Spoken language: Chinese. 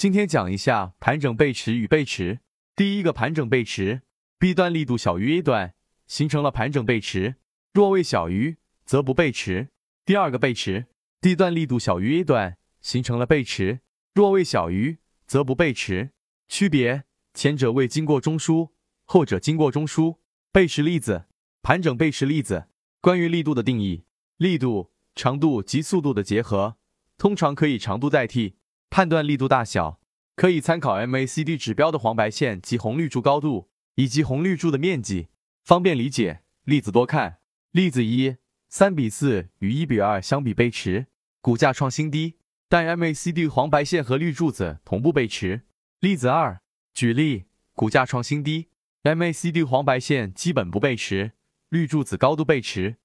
今天讲一下盘整背驰与背驰。第一个盘整背驰，B 段力度小于 A 段，形成了盘整背驰；若位小于，则不背驰。第二个背驰，D 段力度小于 A 段，形成了背驰；若位小于，则不背驰。区别：前者未经过中枢，后者经过中枢。背驰例子，盘整背驰例子。关于力度的定义，力度、长度及速度的结合，通常可以长度代替。判断力度大小，可以参考 MACD 指标的黄白线及红绿柱高度以及红绿柱的面积，方便理解。例子多看。例子一：三比四与一比二相比背驰，股价创新低，但 MACD 黄白线和绿柱子同步背驰。例子二：举例，股价创新低，MACD 黄白线基本不背驰，绿柱子高度背驰，